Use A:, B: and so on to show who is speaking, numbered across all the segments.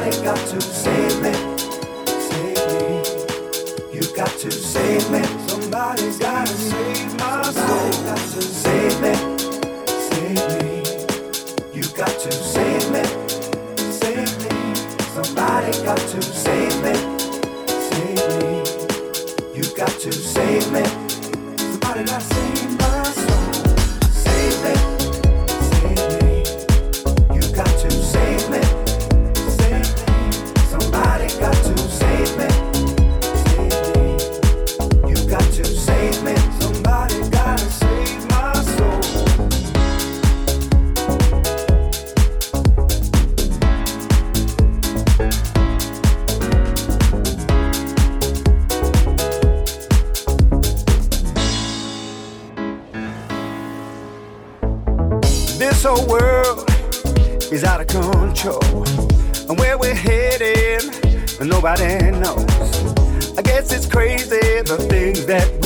A: Somebody got to save me, save me. You got to save me. Somebody's got to save my soul. Somebody got to save me, save me. You got to save me, save me. Somebody got to save me, save me. You got to save me. nobody knows. I guess it's crazy the things that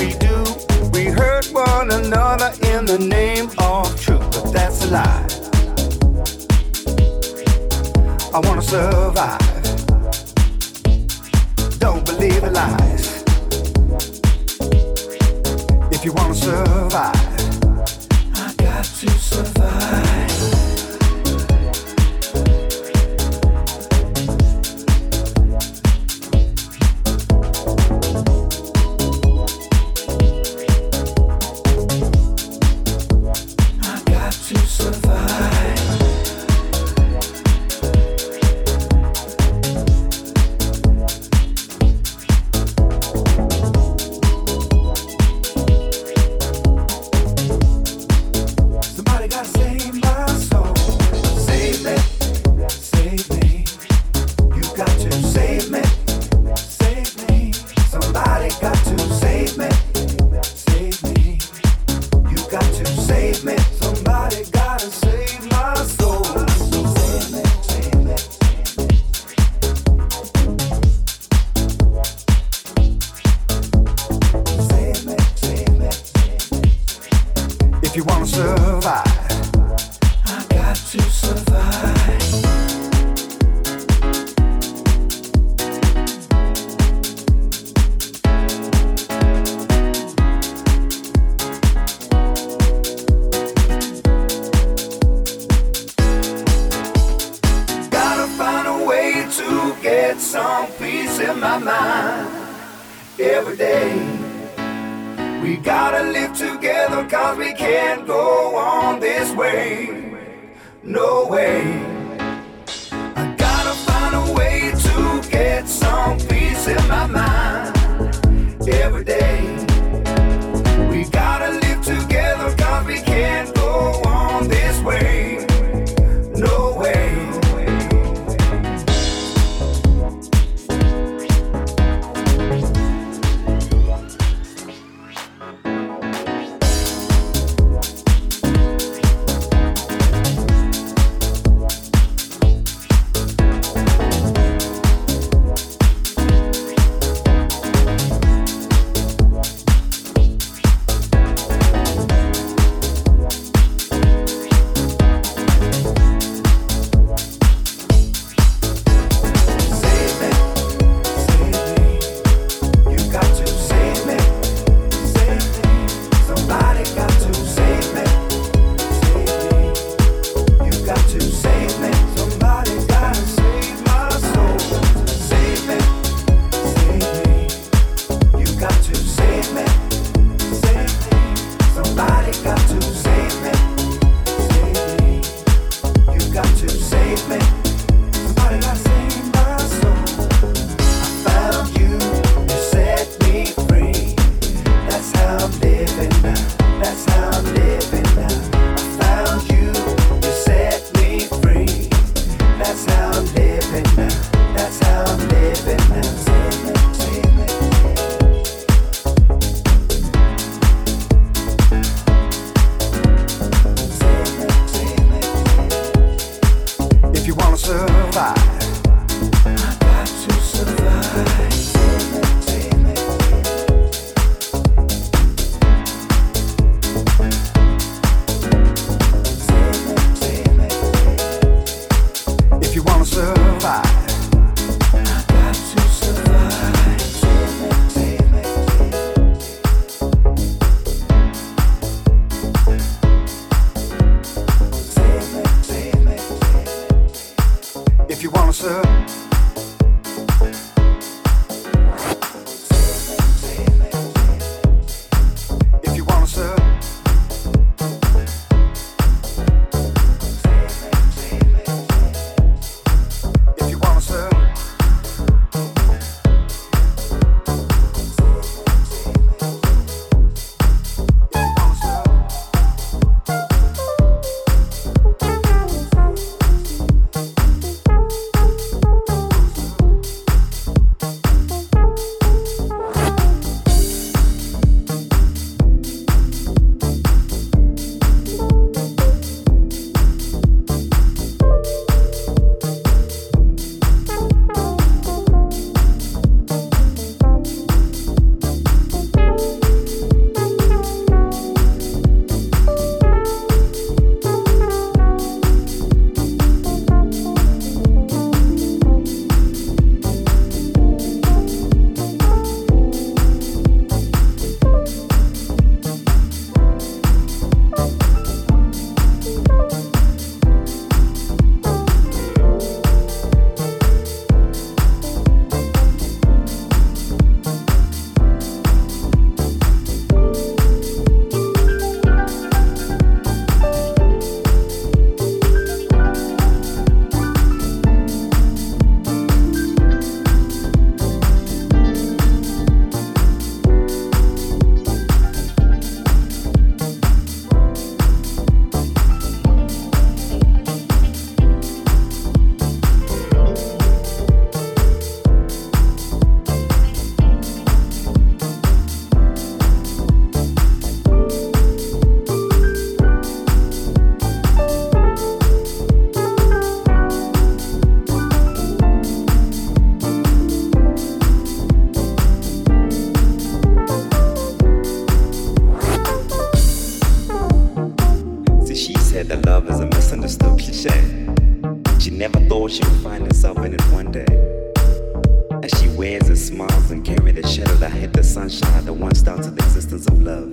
A: and carry the shadow that hid the sunshine that once doubted the existence of love.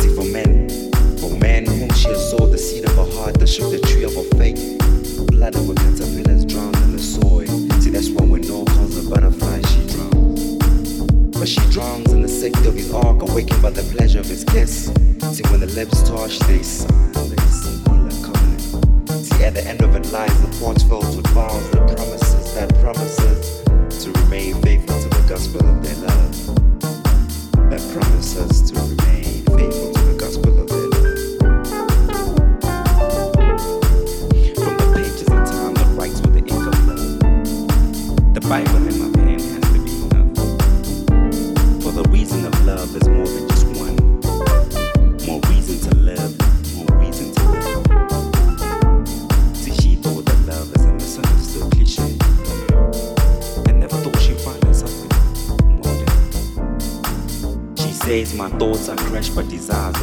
A: See, for men, for men whom she has sowed the seed of her heart that shook the tree of her faith, blooded with caterpillars drowned in the soil. See, that's when with no cause of butterfly she drowns. But she drowns in the safety of his ark, awakened by the pleasure of his kiss. See, when the lips touch, they sign, they seal a covenant. See, at the end of it lies the porch filled with vows that promises, that promises to remain faithful to the gospel of their love. That promises to my thoughts are crushed, but desires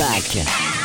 A: Pâques.